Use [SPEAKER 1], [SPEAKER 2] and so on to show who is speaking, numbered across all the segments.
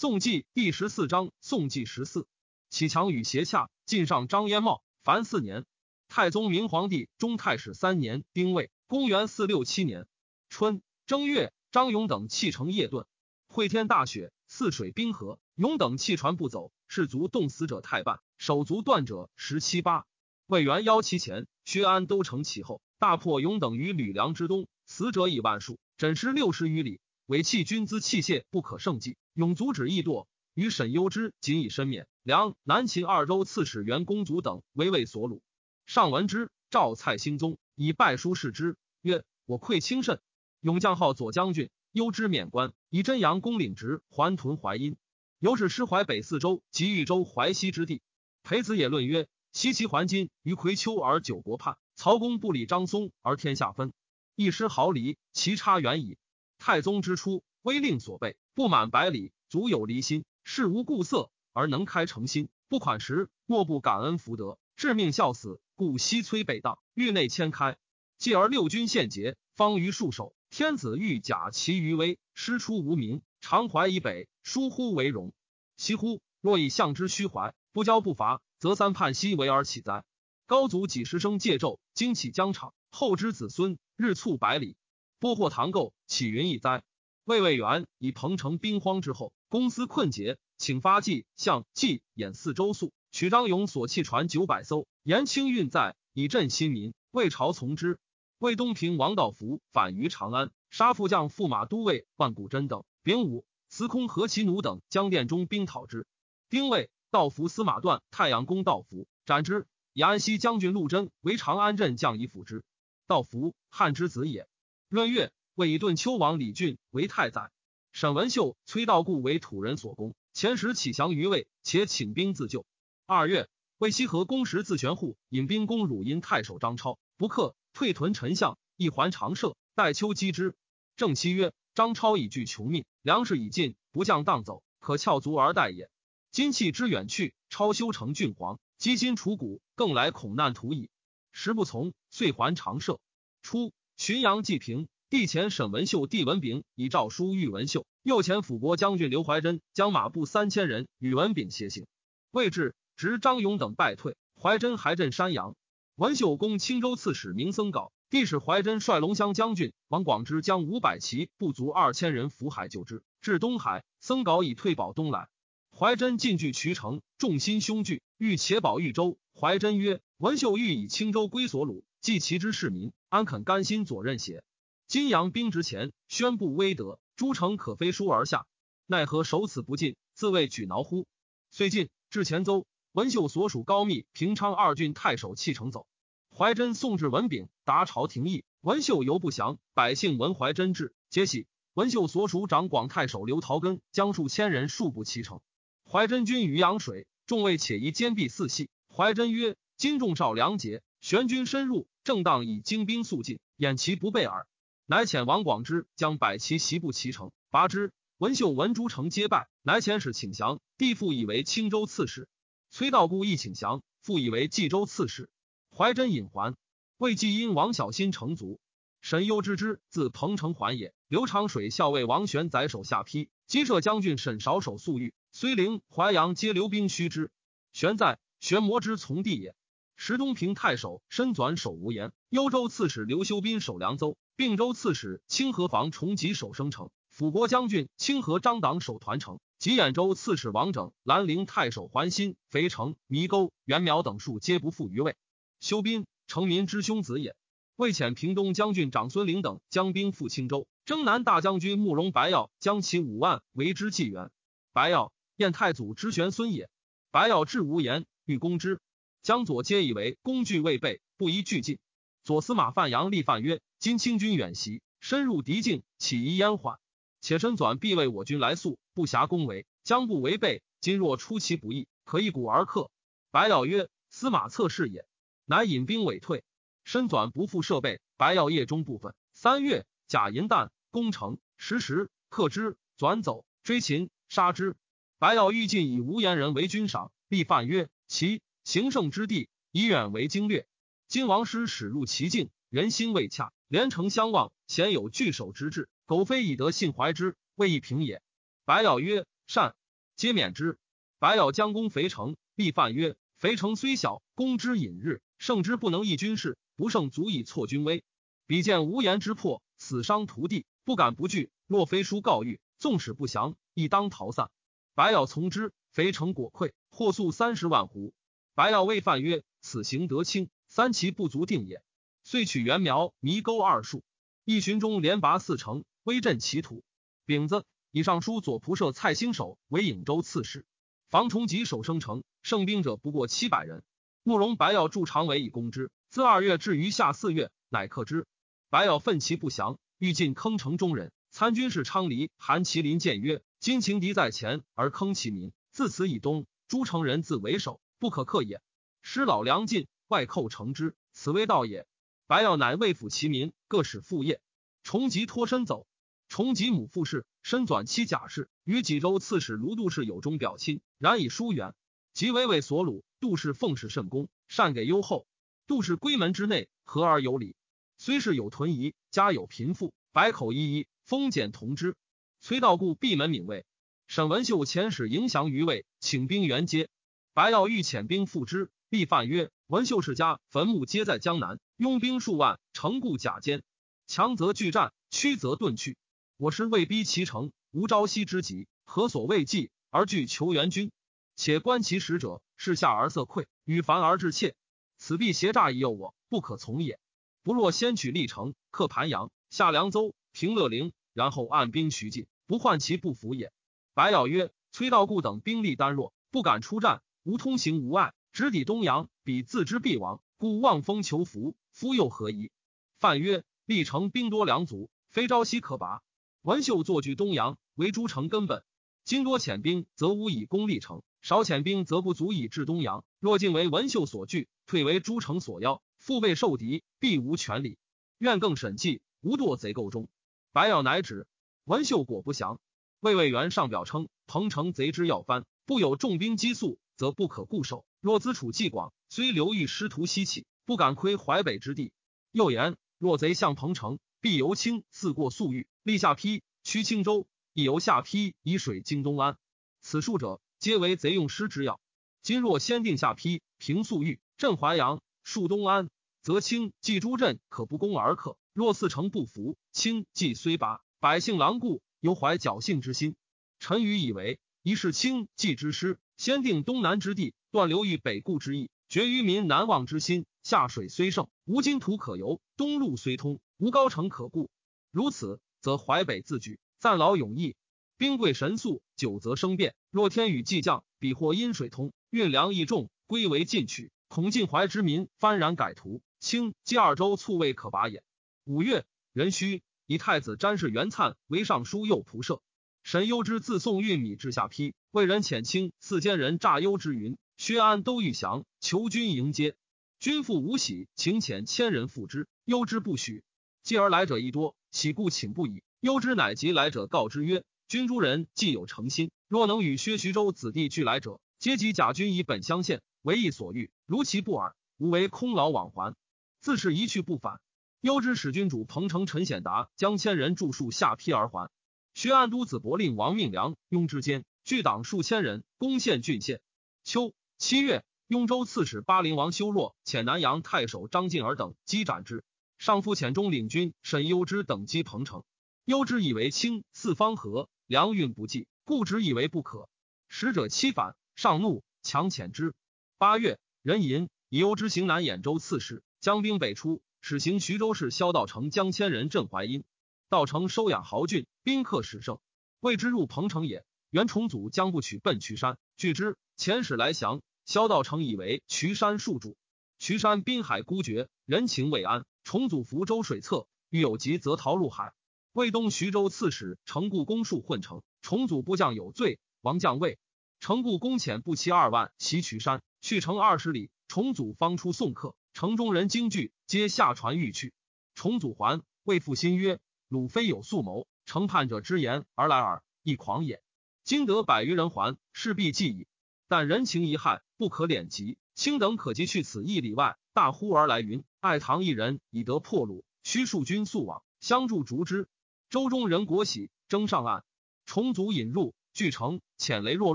[SPEAKER 1] 宋纪第十四章，宋纪十四，启强与斜洽，晋上张燕茂，凡四年。太宗明皇帝中太史三年，丁未，公元四六七年春正月，张勇等弃城夜遁，会天大雪，泗水冰河，勇等弃船不走，士卒冻死者太半，手足断者十七八。魏元邀其前，薛安都城其后，大破勇等于吕梁之东，死者以万数，枕尸六十余里。伪弃军资器械不可胜计，永阻止易堕。与沈攸之仅以身免。梁南秦二州刺史袁公祖等为魏所虏。上闻之，召蔡兴宗以拜书示之，曰：“我愧轻甚。”勇将号左将军，攸之免官，以真阳公领职，还屯淮阴。由是师淮北四州及豫州淮西之地。裴子也论曰：“西岐还今于葵丘而九国叛，曹公不理张松而天下分，一失毫厘，其差远矣。”太宗之初，威令所备不满百里，足有离心，事无故色而能开诚心，不款时，莫不感恩福德，致命效死。故西摧北荡，域内迁开，继而六军献捷，方于戍守。天子欲假其余威，师出无名，常怀以北，疏忽为荣。其乎？若以相之虚怀，不骄不伐，则三叛西为而起哉？高祖几十生戒纣，惊起疆场，后之子孙日促百里。波获唐构，岂云一哉？魏魏元以彭城兵荒之后，公司困竭，请发计向冀兖四州粟，取张勇所弃船九百艘，言清运载，以振新民。魏朝从之。魏东平王道福反于长安，杀副将驸马都尉万古真等。丙午，司空何其奴等将殿中兵讨之。丁未，道福司马段太阳公道福斩之。以安西将军陆贞为长安镇将以辅之。道福，汉之子也。闰月，魏以顿丘王李俊为太宰，沈文秀、崔道固为土人所攻。前时启降于魏，且请兵自救。二月，魏西河公时自玄户引兵攻汝阴太守张超，不克，退屯陈相，一还长社。待秋击之。正期曰：张超已惧穷命，粮食已尽，不降当走，可翘足而待也。今弃之远去，超修成郡皇，积金除谷，更来恐难图矣。时不从，遂还长社。初。浔阳济平，帝前沈文秀、帝文炳以诏书谕文秀，右前辅国将军刘怀真将马步三千人与文炳协行，未至，执张勇等败退。怀真还镇山阳，文秀攻青州刺史明僧稿，帝使怀真率龙骧将军王广之将五百骑不足二千人伏海救之，至东海，僧稿已退保东来。怀真进据渠城，众心凶惧，欲且保豫州。怀真曰：“文秀欲以青州归所虏。”既其之市民，安肯甘心左任邪？金阳兵之前，宣布威德，诸城可飞书而下。奈何守此不进，自谓举挠乎？遂进至前邹，文秀所属高密、平昌二郡太守弃城走。怀真送至文炳，达朝廷议，文秀犹不降。百姓闻怀真至，皆喜。文秀所属掌广太守刘陶根将数千人数步齐城。怀真军于阳水，众位且宜坚壁四系。怀真曰：“今众少良杰，玄军深入。”正当以精兵速进，掩其不备耳。乃遣王广之将百骑袭步齐城，拔之。文秀闻诸城皆败，乃遣使请降。帝复以为青州刺史。崔道固亦请降，复以为冀州刺史。怀真引还，魏继因王小心成卒。神忧之之，自彭城还也。刘长水校尉王玄宰手下邳，击射将军沈少守粟裕，睢陵、淮阳皆留兵须之。玄在，玄魔之从弟也。石东平太守身转守无言，幽州刺史刘修斌守凉州，并州刺史清河防重吉守生城，辅国将军清河张党守团城，吉兖州刺史王整、兰陵太守桓新、肥城、弥沟、元苗等数皆不复于魏。修斌，成民之兄子也。魏遣平东将军长孙陵等将兵赴青州，征南大将军慕容白耀将其五万为之纪元。白耀，燕太祖之玄孙也。白耀至无言，欲攻之。江左皆以为工具未备，不宜俱进。左司马范阳立范曰：“今清军远袭，深入敌境，岂宜延缓？且身转必为我军来速，不暇攻围，将不违背。今若出其不意，可一鼓而克。”白耀曰：“司马策是也。”乃引兵委退。身转不复设备，白耀夜中部分。三月，假银弹攻城，时时克之，转走，追擒，杀之。白耀欲进，以无言人为军赏。立范曰：“其。”行胜之地，以远为经略。今王师始入其境，人心未洽，连城相望，鲜有拒守之志。苟非以德信怀之，未易平也。白咬曰：“善。”皆免之。白咬将攻肥城，必犯曰：“肥城虽小，攻之隐日，胜之不能益军事，不胜足以挫军威。彼见无言之破，死伤涂地，不敢不惧。若非书告谕，纵使不降，亦当逃散。”白咬从之，肥城果溃，获粟三十万斛。白药谓范曰：“此行得轻，三其不足定也。”遂取袁苗、弥沟二数，一群中连拔四城，威震其土。丙子，以尚书左仆射蔡兴守为颍州刺史。房崇吉守生城，胜兵者不过七百人。慕容白药筑长围以攻之，自二月至于夏四月，乃克之。白药奋其不降，欲进坑城中人。参军士昌黎、韩麒麟谏曰：“今情敌在前，而坑其民，自此以东，诸城人自为首，不可克也。师老粮尽，外寇成之，此为道也。”白药乃未抚其民，各使副业。崇吉脱身走。崇吉母傅氏，身转妻贾氏，与济州刺史卢杜氏有中表亲，然以疏远。即为为所虏。杜氏奉事甚恭，善给优厚。杜氏闺门之内，和而有礼。虽是有屯夷，家有贫富，百口一一，封简同之。崔道固闭门敏卫。沈文秀遣使迎降于魏，请兵援接。白药欲遣兵复之，必犯曰：“文秀世家坟墓皆在江南，拥兵数万，城固甲坚，强则拒战，屈则遁去。”我师未逼其城，无朝夕之急，何所畏惧而惧求援军？且观其使者，视下而色愧，与凡而致怯。此必挟诈以诱我，不可从也。不若先取历城，克盘阳，下凉州，平乐陵，然后按兵徐进，不患其不服也。白咬曰：“崔道固等兵力单弱，不敢出战，无通行无碍，直抵东阳，彼自知必亡，故望风求福，夫又何疑？”范曰：“历城兵多粮足，非朝夕可拔。”文秀坐据东阳，为诸城根本。今多遣兵，则无以攻历城；少遣兵，则不足以治东阳。若尽为文秀所惧，退为诸城所邀，腹背受敌，必无权力。愿更审计，无堕贼构中。白药乃止。文秀果不降。魏魏元上表称：彭城贼之要藩，不有重兵击速，则不可固守。若资储既广，虽流域师徒西起，不敢窥淮北之地。又言：若贼向彭城，必由清自过粟裕。立下邳，驱青州，亦由下邳以水经东安。此数者，皆为贼用师之要。今若先定下邳，平粟裕，镇淮阳，戍东安，则清冀诸镇可不攻而克。若四城不服，清冀虽拔，百姓狼顾，犹怀侥幸之心。臣愚以为，一是清冀之师，先定东南之地，断流域北固之意，绝于民南望之心。下水虽盛，无金土可游；东路虽通，无高城可固。如此。则淮北自举，暂劳永逸，兵贵神速，久则生变。若天雨既降，彼或阴水通，运粮易重，归为进取，恐晋淮之民幡然改图，清冀二州卒未可拔也。五月，壬戌，以太子詹事元粲为尚书右仆射。神攸之自送运米至下邳，为人遣清四监人诈幽之云，薛安都欲降，求君迎接。君父无喜，请遣千人赴之，攸之不许。继而来者亦多。岂故请不已？忧之乃及来者告之曰：“君诸人既有诚心，若能与薛徐州子弟俱来者，皆及甲君以本相献，为意所欲。如其不耳，吾为空劳往还。自是一去不返。”忧之使君主彭城陈显达将千人著数下邳而还。薛安都子伯令王命良雍之间，聚党数千人攻陷郡县。秋七月，雍州刺史巴陵王修若遣南阳太守张敬儿等击斩之。上父遣中领军沈攸之等击彭城，攸之以为清四方河粮运不济，故之以为不可。使者欺反，上怒，强遣之。八月，壬寅，以攸之行南兖州刺史，将兵北出，使行徐州市萧道成将千人镇淮阴。道成收养豪俊，宾客始盛，谓之入彭城也。袁崇祖将不取奔渠山，拒之。遣使来降，萧道成以为渠山戍主。渠山滨海孤绝，人情未安。崇祖福州水侧，遇有急则逃入海。魏东徐州刺史程固公戍混城，崇祖部将有罪，王将位。程固公遣步骑二万袭渠山，去城二十里，崇祖方出送客，城中人惊惧，皆下船欲去。崇祖还，魏复新曰：“鲁非有素谋，承叛者之言而来耳，亦狂也。今得百余人还，势必继矣。但人情遗憾，不可敛及。卿等可及去此一里外。”大呼而来云：“爱唐一人以得破虏，须数军速往相助逐之。”周中人国喜，争上岸，重组引入，据城，遣雷若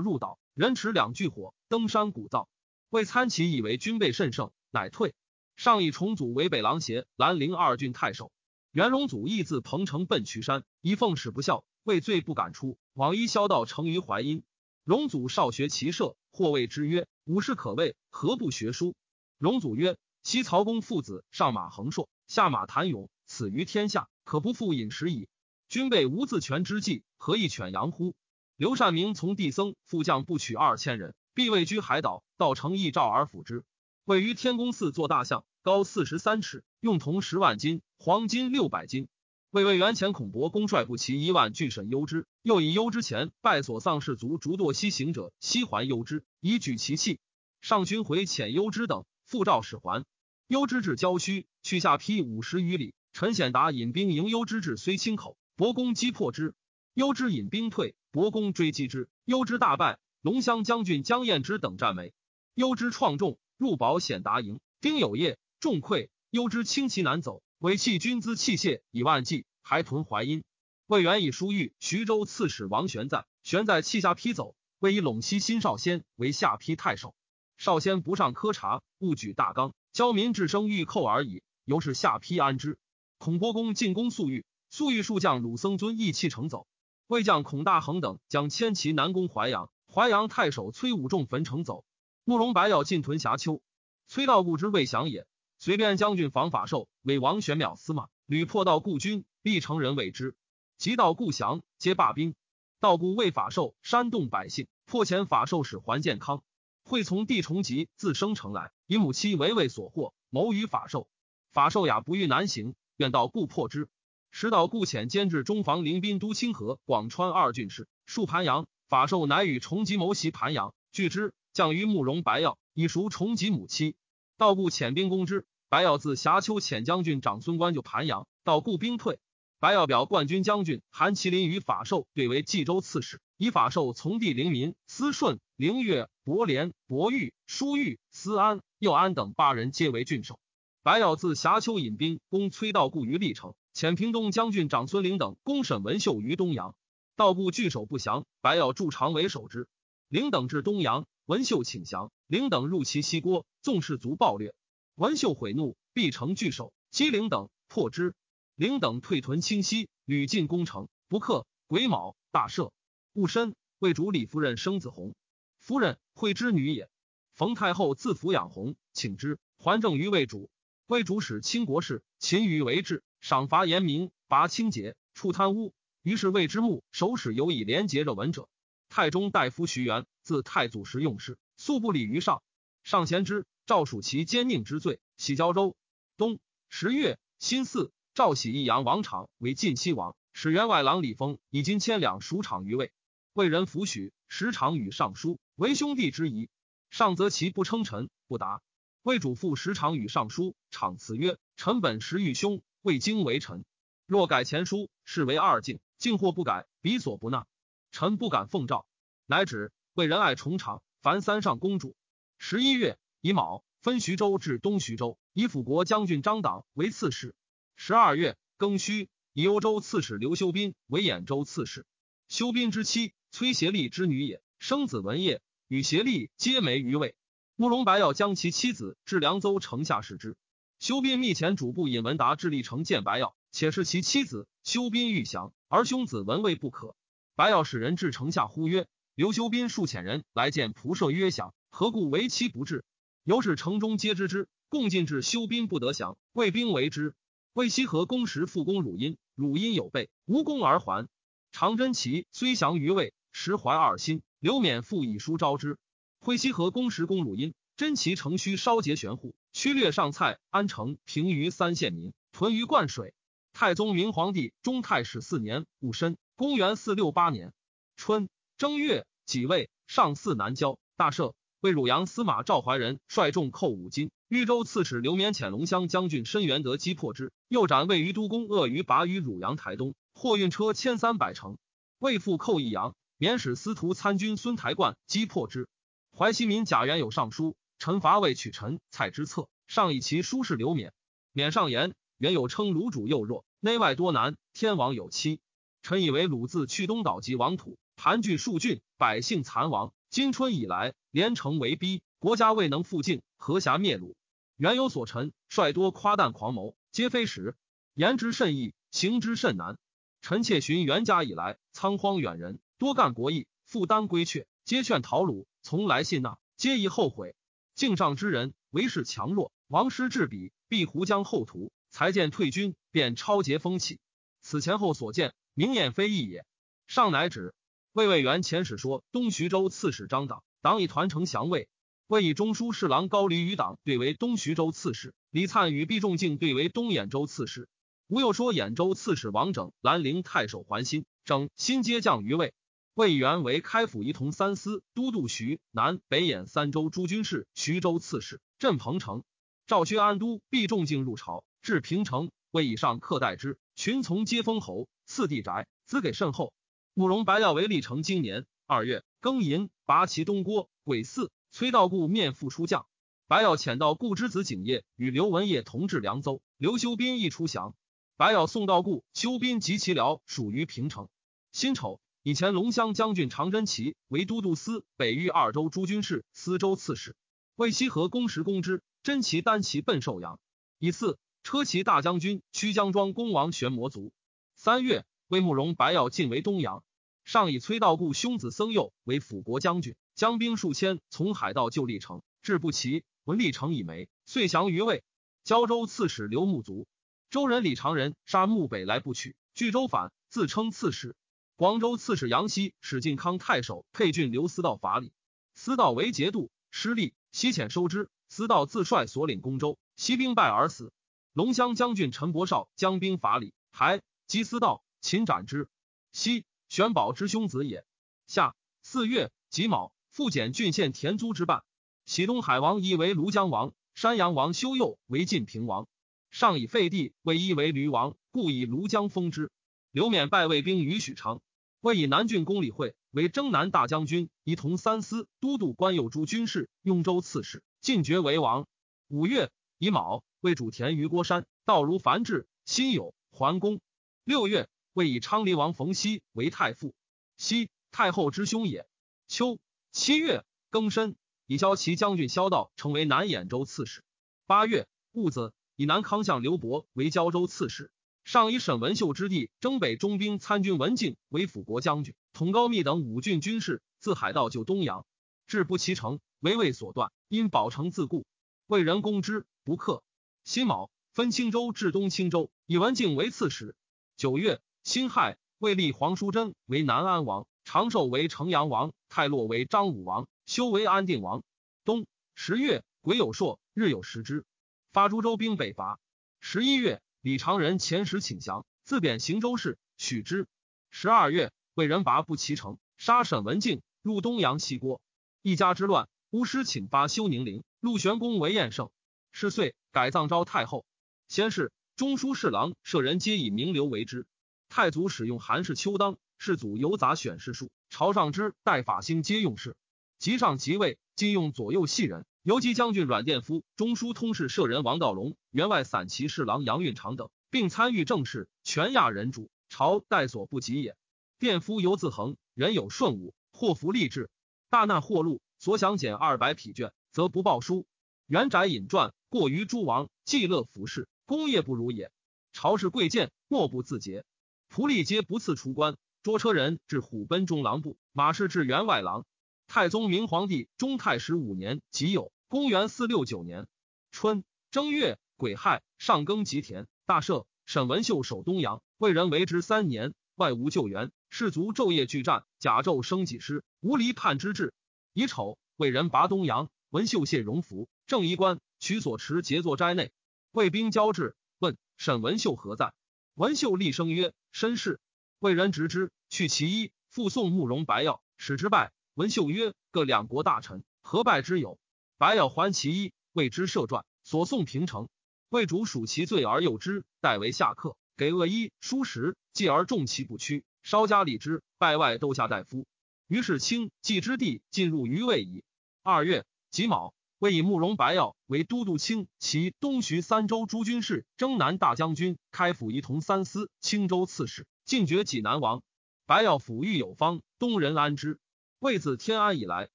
[SPEAKER 1] 入岛，人持两炬火登山鼓噪。魏参其以为军备甚盛，乃退。上以重组为北狼邪、兰陵二郡太守。元荣祖亦自彭城奔渠山，以奉使不孝，畏罪不敢出，往依萧道成于淮阴。荣祖少学骑射，或谓之曰：“武士可畏，何不学书？”荣祖曰：“昔曹公父子上马横槊，下马谈勇，死于天下可不复饮食矣。君辈无自全之计，何以犬羊乎？”刘善明从帝僧副将不取二千人，必位居海岛，道成义召而辅之。位于天宫寺做大象，高四十三尺，用铜十万斤，黄金六百斤。魏魏元前孔伯公率部骑一万拒审幽之，又以幽之前败所丧士卒逐堕西行者，西还幽之，以举其器。上军回遣幽之等，复召使还。幽之至郊墟，去下邳五十余里。陈显达引兵迎幽之至睢清口，伯公击破之。幽之引兵退，伯公追击之，幽之大败。龙骧将军江彦之等战没。幽之创众。入保显达营，丁有业，众溃。幽之轻骑难走，委弃军资器械以万计，还屯淮阴。魏元以书谕徐州刺史王玄在，玄在弃下披走，魏以陇西新少先为下邳太守。少先不上科察，勿举大纲，教民至生欲寇而已。由是下邳安之。孔伯公进攻粟裕，粟裕数将鲁僧尊义弃城走。魏将孔大恒等将千骑南攻淮阳，淮阳太守崔武仲焚城走。慕容白要进屯峡丘，崔道固之未降也。随便将军防法寿为王玄邈司马，屡破道故军，必成人为之。及道故降，皆罢兵。道故为法寿煽动百姓，破遣法寿使还健康。会从地重吉自生城来，以母妻为魏所获，谋于法寿。法寿雅不欲南行，愿道固破之。使道故遣监制中防临宾都清河、广川二郡事，戍盘阳。法寿乃与重吉谋袭盘阳，拒之。降于慕容白药，以赎重吉母妻。道固遣兵攻之，白药自峡丘遣将军长孙观就盘阳，道固兵退。白药表冠军将军韩麒麟与法寿对为冀州刺史，以法寿从弟灵民、司顺、灵越、伯廉、伯玉、舒玉、思安、右安等八人皆为郡守。白药自峡丘引兵攻崔道固于历城，遣平东将军长孙陵等攻沈文秀于东阳。道固据守不降，白药驻长为守之。陵等至东阳。文秀请降，灵等入其西郭，纵士卒暴掠。文秀悔怒，必成拒守，击灵等，破之。灵等退屯清溪，屡进攻城，不克。癸卯，大赦。戊申，魏主李夫人生子弘，夫人惠之女也。冯太后自抚养弘，请之，还政于魏主。魏主使清国事，勤于为治，赏罚严明，拔清节，处贪污。于是魏之墓首使有以廉洁着文者。太中大夫徐元，自太祖时用事，素不礼于上。上贤之，赵属其奸佞之罪，喜交州。冬十月，辛巳，赵喜益阳王昶为晋西王，使员外郎李丰以金千两赎昶于魏。魏人抚许，时常与尚书，为兄弟之谊。上则其不称臣，不答。魏主父时常与尚书，昶辞曰：“臣本时欲兄，未经为臣。若改前书，是为二敬；敬或不改，彼所不纳。”臣不敢奉诏，乃止为仁爱重长，凡三上公主。十一月乙卯，分徐州至东徐州，以辅国将军张党为刺史。十二月庚戌，以幽州刺史刘修斌为兖州刺史。修斌之妻崔协力之女也，生子文业，与协力皆没于魏。慕容白要将其妻子至凉州城下使之。修斌密遣主簿尹文达至历城见白要，且是其妻子。修斌欲降，而兄子文卫不可。白要使人至城下呼曰：“刘修斌数遣人来见仆射曰降，何故为期不至？”由是城中皆知之，共进至修斌不得降，魏兵为之。魏西河攻时复攻汝阴，汝阴有备，无功而还。长真齐虽降于魏，实怀二心。刘勉复以书招之。会西河攻时攻汝阴，真齐城虚烧结玄户，驱掠上蔡、安城、平于三县民，屯于灌水。太宗明皇帝中太始四年戊申。公元四六八年春正月己未，上巳南郊，大赦。为汝阳司马赵怀仁率众寇五金，豫州刺史刘勉遣龙骧将军申元德击破之，又斩位于都公鳄鱼拔于汝阳台东，货运车千三百乘。魏复寇益阳，免使司徒参军孙台冠击破之。淮西民贾元有上书，臣伐魏取臣蔡之策，上以其书示刘勉。勉上言，原有称鲁主幼弱，内外多难，天王有期。臣以为鲁自去东岛及王土，盘踞数郡，百姓残亡。今春以来，连城为逼，国家未能复境，何暇灭鲁？原有所陈，率多夸诞狂谋，皆非实。言之甚易，行之甚难。臣妾寻袁家以来，仓荒远人，多干国义，负担归阙，皆劝逃鲁，从来信纳，皆宜后悔。境上之人，为势强弱，王师至彼，必胡将后图，才见退军，便超节风气。此前后所见，明眼非异也。上乃止。魏魏元前史说，东徐州刺史张党，党以团城降魏。魏以中书侍郎高黎与党对为东徐州刺史，李灿与毕仲敬对为东兖州刺史。吴又说兖州刺史王整、兰陵太守桓新、整新皆降于魏。魏元为开府仪同三司、都督徐南北兖三州诸军事、徐州刺史。镇彭城。赵薛安都毕仲敬入朝，至平城，魏以上客待之，群从皆封侯，赐地宅，资给甚厚。慕容白药为历城今年二月庚寅，拔其东郭，癸巳，崔道固面赴出将。白药遣到固之子景业与刘文业同至凉州，刘修斌亦出降。白药送道固、修斌及其僚属于平城。辛丑，以前龙骧将军常真齐为都督司北域二州诸军事、司州刺史。为西河公时攻之，真齐单骑奔寿阳。以次，车骑大将军屈江庄公王玄魔族。三月，魏慕容白药进为东阳。上以崔道固兄子僧佑为辅国将军，将兵数千从海盗救历城，至不齐，闻历城已没，遂降于魏。胶州刺史刘穆族。周人李长仁杀穆北来不取，据州反，自称刺史。广州刺史杨希使晋康太守沛郡刘思道法理，思道为节度，失利，西遣收之。思道自率所领攻州，西兵败而死。龙骧将军陈伯绍将兵伐李，还击思道，擒斩之。西。玄宝之兄子也。夏四月己卯，复检郡县田租之半。喜东海王夷为庐江王，山阳王修佑为晋平王。上以废帝为夷为闾王，故以庐江封之。刘勉拜魏兵于许昌，魏以南郡公李惠为征南大将军，以同三司都督关右诸军事，雍州刺史，进爵为王。五月乙卯，为主田于郭山，道如繁志，辛酉，桓公。六月。魏以昌黎王冯熙为太傅，熙太后之兄也。秋七月庚申，以骁骑将军萧道成为南兖州刺史。八月戊子，以南康相刘伯为胶州刺史。上以沈文秀之弟征北中兵参军文静为辅国将军，统高密等五郡军事，自海盗救东阳，至不齐城，为魏所断，因保城自固。魏人攻之，不克。辛卯，分青州至东青州，以文静为刺史。九月。辛亥，魏立黄叔贞为南安王，长寿为城阳王，泰洛为张武王，修为安定王。冬十月，癸酉朔，日有食之。发诸州兵北伐。十一月，李长仁遣使请降，自贬行州事，许之。十二月，魏人拔不齐城，杀沈文静，入东阳西郭。一家之乱，巫师请发修宁陵，陆玄公为燕圣。是岁，改葬昭太后。先是，中书侍郎舍人皆以名流为之。太祖使用韩氏秋当，世祖由杂选士数，朝上之代法兴皆用事。即上即位，今用左右系人，游击将军阮殿夫、中书通事舍人王道隆、员外散骑侍郎杨运长等，并参与政事，全亚人主，朝代所不及也。殿夫犹自恒，人有顺武，祸福立志，大难货禄，所想减二百匹绢，则不报书。元宅引传，过于诸王，既乐服饰，功业不如也。朝事贵贱，莫不自节。仆隶皆不赐出关，捉车人至虎贲中郎部，马氏至员外郎。太宗明皇帝中泰十五年己酉，公元四六九年春正月癸亥，上耕吉田，大赦。沈文秀守东阳，魏人为之三年，外无救援，士卒昼夜俱战，甲胄生几师，无离叛之志。乙丑，魏人拔东阳，文秀谢荣福，正衣冠，取所持节作斋内。魏兵交至，问沈文秀何在？文秀厉声曰：“绅士。”魏人执之，去其衣，复送慕容白药，使之拜。文秀曰：“各两国大臣，何拜之有？”白药还其衣，为之设传，所送平城。魏主属其罪而诱之，代为下客，给恶衣书食，继而重其不屈，稍加礼之，拜外斗下大夫。于是清继之地进入于魏矣。二月己卯。为以慕容白药为都督卿其东徐三州诸军事、征南大将军、开府仪同三司、青州刺史，进爵济南王。白药府御有方，东人安之。魏自天安以来，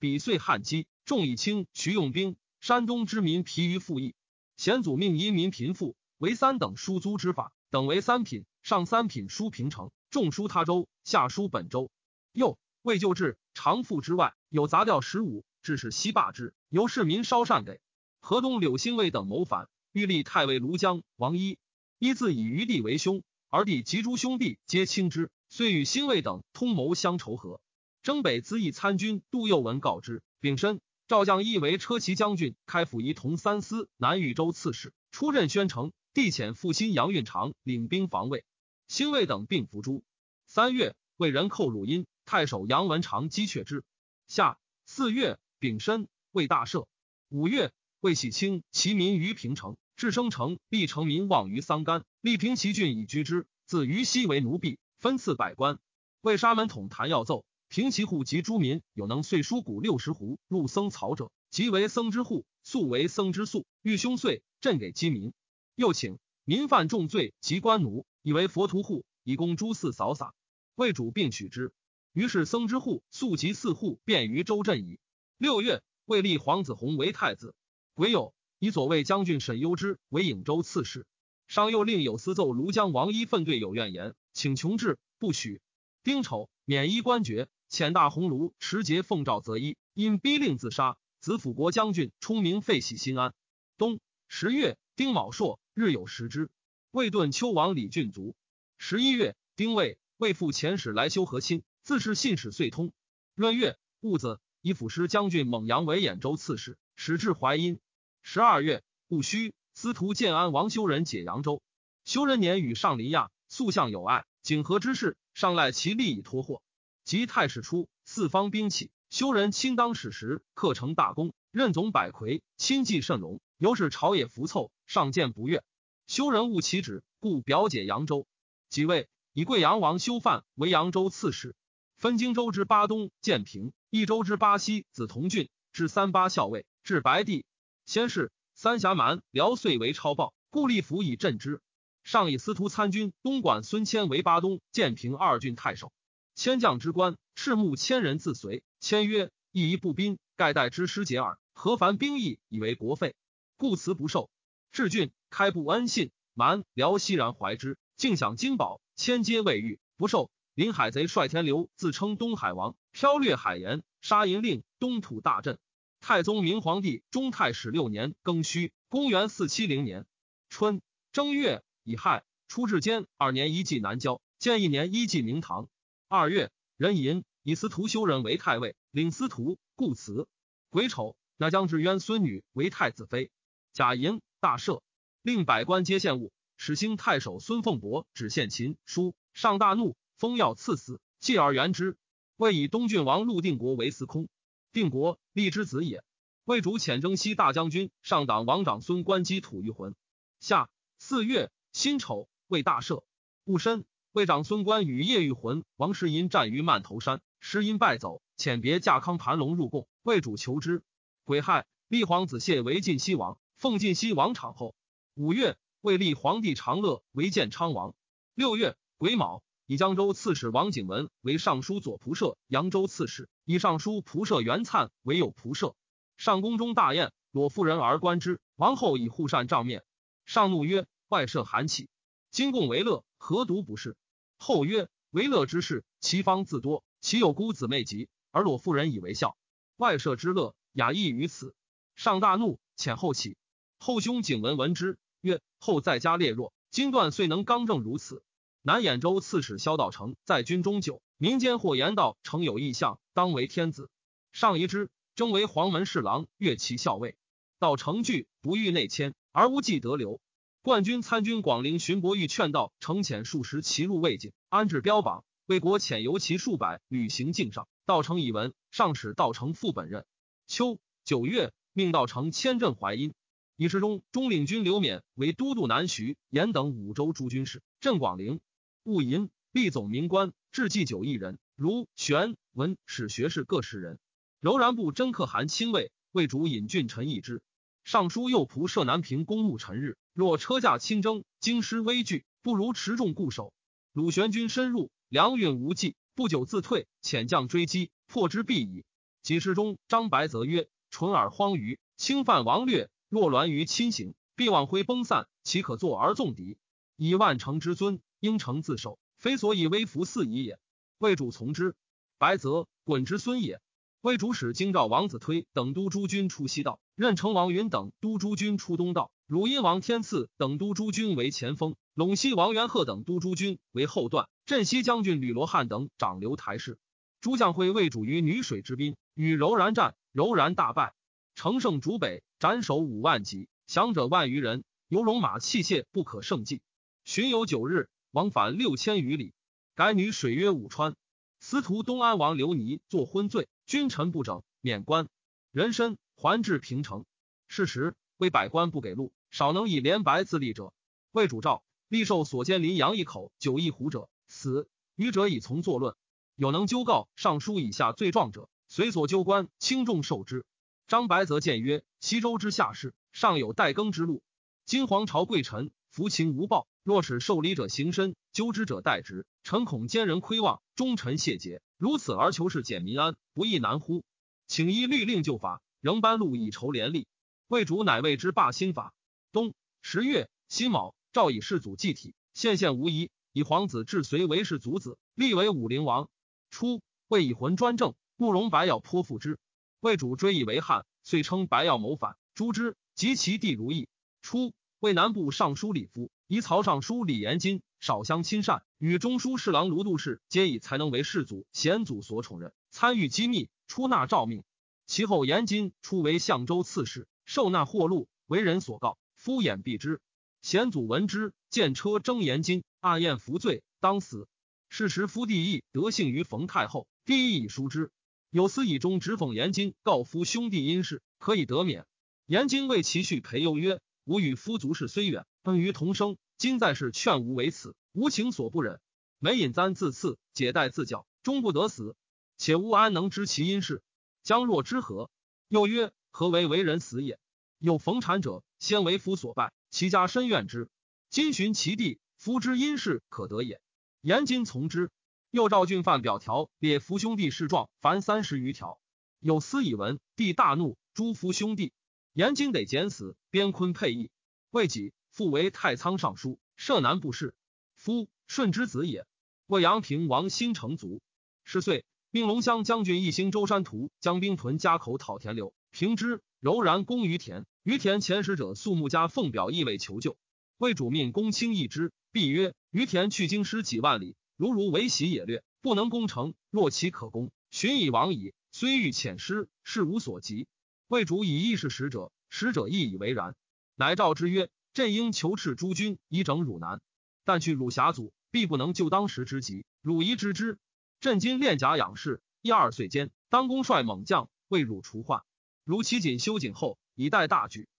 [SPEAKER 1] 比岁旱饥，众以轻，徐用兵。山东之民疲于赋役，贤祖命移民贫富为三等输租之法，等为三品，上三品输平城，中输他州，下输本州。又为旧制，常赋之外有杂调十五，致使西罢之，由市民稍善给。河东柳兴卫等谋反，欲立太尉庐江王一，一自以余弟为兄，而弟及诸兄弟皆轻之，遂与兴卫等通谋相仇和。征北资议参军杜佑文告之，丙申。赵将义为车骑将军，开府仪同三司、南豫州刺史，出任宣城。帝遣父亲杨运长领兵防卫，兴卫等并伏诛。三月，为人寇鲁阴，太守杨文长击却之。夏四月，丙申，为大赦。五月，为喜清其民于平城，至生城，立城民望于桑干，立平其郡以居之。自于西为奴婢，分赐百官。为沙门统弹药奏。平其户及诸民有能岁书谷六十斛入僧曹者，即为僧之户；素为僧之宿。欲凶岁，朕给饥民。又请民犯重罪及官奴，以为佛徒户，以供诸寺扫洒。为主并许之。于是僧之户素及四户，便于州镇矣。六月，为立皇子弘为太子。癸酉，以左卫将军沈攸之为颍州刺史。上又令有司奏庐江王一奋对有怨言，请穷治，不许。丁丑，免衣官爵。遣大鸿胪持节奉诏择一，因逼令自杀。子辅国将军冲明废喜新安。冬十月丁卯朔，日有食之。魏顿丘王李俊卒。十一月丁未，魏父遣使来修和亲，自是信使遂通。闰月戊子，以辅师将军蒙阳为兖州刺史，使至淮阴。十二月戊戌，司徒建安王修仁解扬州。修仁年与上林亚素相有爱，景和之事，上赖其力以托祸。及太史初，四方兵起，修人亲当史时，克成大功，任总百魁，亲计甚隆。由是朝野浮凑，上见不悦。修人误其旨，故表解扬州。即位，以贵阳王修范为扬州刺史，分荆州之巴东建平，益州之巴西子同郡，至三巴校尉，至白帝。先是，三峡蛮辽遂为超暴，故立府以镇之。上以司徒参军东莞孙谦为巴东建平二郡太守。千将之官，赤目千人自随。签曰：“一一步兵，盖代之师节耳。何凡兵役，以为国费，故辞不受。”至郡，开布恩信，蛮辽熙然怀之，尽享金宝，千皆未遇，不受。临海贼率田流自称东海王，飘掠海盐，杀银令，东土大震。太宗明皇帝中太始六年庚戌，公元四七零年春正月乙亥，初至监二年一季南郊，建一年一季明堂。二月，壬寅，以司徒修人为太尉，领司徒，故辞。癸丑，那将至渊孙女为太子妃。甲寅，大赦，令百官皆献物。始兴太守孙凤伯指献秦书，上大怒，封要赐死，继而原之。谓以东郡王陆定国为司空，定国立之子也。魏主遣征西大将军上党王长孙关击吐于魂。下四月辛丑，为大赦。戊申。魏长孙观与叶玉魂、王世英战于曼头山，石因败走，遣别驾康盘龙入贡，魏主求之。癸亥，立皇子谢为晋西王，奉晋西王场后。五月，魏立皇帝长乐为建昌王。六月，癸卯，以江州刺史王景文为尚书左仆射，扬州刺史以尚书仆射袁粲为右仆射。上宫中大宴，裸妇人而观之。王后以护扇帐面，上怒曰：“外设寒气，今共为乐。”何独不是？后曰：为乐之事，其方自多，其有孤姊妹及，而裸妇人以为笑。外舍之乐，雅意于此。上大怒，遣后起。后兄景文闻之，曰：后在家烈弱，今断遂能刚正如此。南兖州刺史萧道成在军中久，民间或言道成有异象，当为天子。上疑之，征为黄门侍郎，越其校尉。道成惧，不欲内迁，而无计得留。冠军参军广陵荀伯玉劝道：“乘遣数十骑入魏境，安置标榜。魏国遣游骑数百，旅行境上。道成以闻，上使道成副本任。秋九月，命道成迁镇淮阴。以时中中领军刘勉为都督南徐、延等五州诸军事。镇广陵。戊寅，立总民官，至祭九一人，如玄文史学士各十人。柔然部真可汗亲卫，为主引郡臣议之。尚书右仆射南平公务陈日。若车驾亲征，京师危惧，不如持重固守。鲁玄军深入，粮运无济，不久自退，遣将追击，破之必矣。几时中，张白则曰：“淳耳荒舆，侵犯王略，若乱于亲行，必往回崩散，岂可坐而纵敌？以万乘之尊，应承自守，非所以威服四夷也。魏主从之。白泽滚之孙也。魏主使京兆王子推等都诸军出西道，任城王云等都诸军出东道，汝阴王天赐等都诸军为前锋，陇西王元贺等都诸军为后段。”镇西将军吕罗汉等长留台氏，诸将会魏主于女水之滨，与柔然战，柔然大败。乘胜逐北，斩首五万级，降者万余人，游戎马器械不可胜计。巡游九日，往返六千余里。改女水曰武川。司徒东安王刘尼作昏罪，君臣不整，免官。人参还至平城。是时，为百官不给禄，少能以连白自立者。魏主诏，立受所监临阳一口九一斛者。死余者以从作论，有能纠告尚书以下罪状者，随所纠官轻重受之。张白则谏曰：西周之下士，尚有待耕之路。今皇朝贵臣服秦无报，若使受礼者行身，纠之者代之，臣恐奸人窥望，忠臣谢节。如此而求是简民安，不亦难乎？请依律令就法，仍颁禄以酬廉吏。魏主乃谓之罢新法。冬十月辛卯，诏以世祖祭体，献献无疑。以皇子至隋为世祖子，立为武陵王。初，魏以魂专政，慕容白药颇附之。魏主追以为汉，遂称白药谋反，诛之。及其弟如意。初，魏南部尚书李夫，以曹尚书李延金少相亲善，与中书侍郎卢度氏皆以才能为世祖贤祖所宠任，参与机密，出纳诏命。其后延金初为相州刺史，受纳货禄，为人所告，敷衍避之。贤祖闻之，见车征延金。暗宴服罪，当死。是时夫帝义得幸于冯太后，帝义以疏之。有司以中直讽延金，告夫兄弟因事，可以得免。延金为其婿裴佑曰：“吾与夫族事虽远，恩于同生。今在世劝吾为此，无情所不忍。每引簪自刺，解带自绞，终不得死。且吾安能知其因事？将若之何？”又曰：“何为为人死也？有逢产者，先为夫所败，其家深怨之。今寻其地。”夫之因事可得也，严金从之。又召郡犯表条，列夫兄弟事状，凡三十余条。有司以闻，帝大怒，诛夫兄弟。严金得减死，边坤配役。未几，复为太仓尚书，涉南部事。夫顺之子也。魏阳平王新成卒。十岁，命龙骧将军一行周山图将兵屯家口讨田流平之，柔然攻于田。于田前使者肃穆家奉表意为求救。魏主命公卿议之。必曰：于田去京师几万里，如如为袭也略，不能攻城。若其可攻，寻以亡矣。虽欲遣师，事无所及。魏主以义是使者，使者亦以为然。乃诏之曰：朕应求斥诸君以整汝南，但去汝峡阻，必不能救当时之急。汝宜知之。朕今练甲养士，一二岁间，当公率猛将为汝除患。如其仅修谨后，以待大举。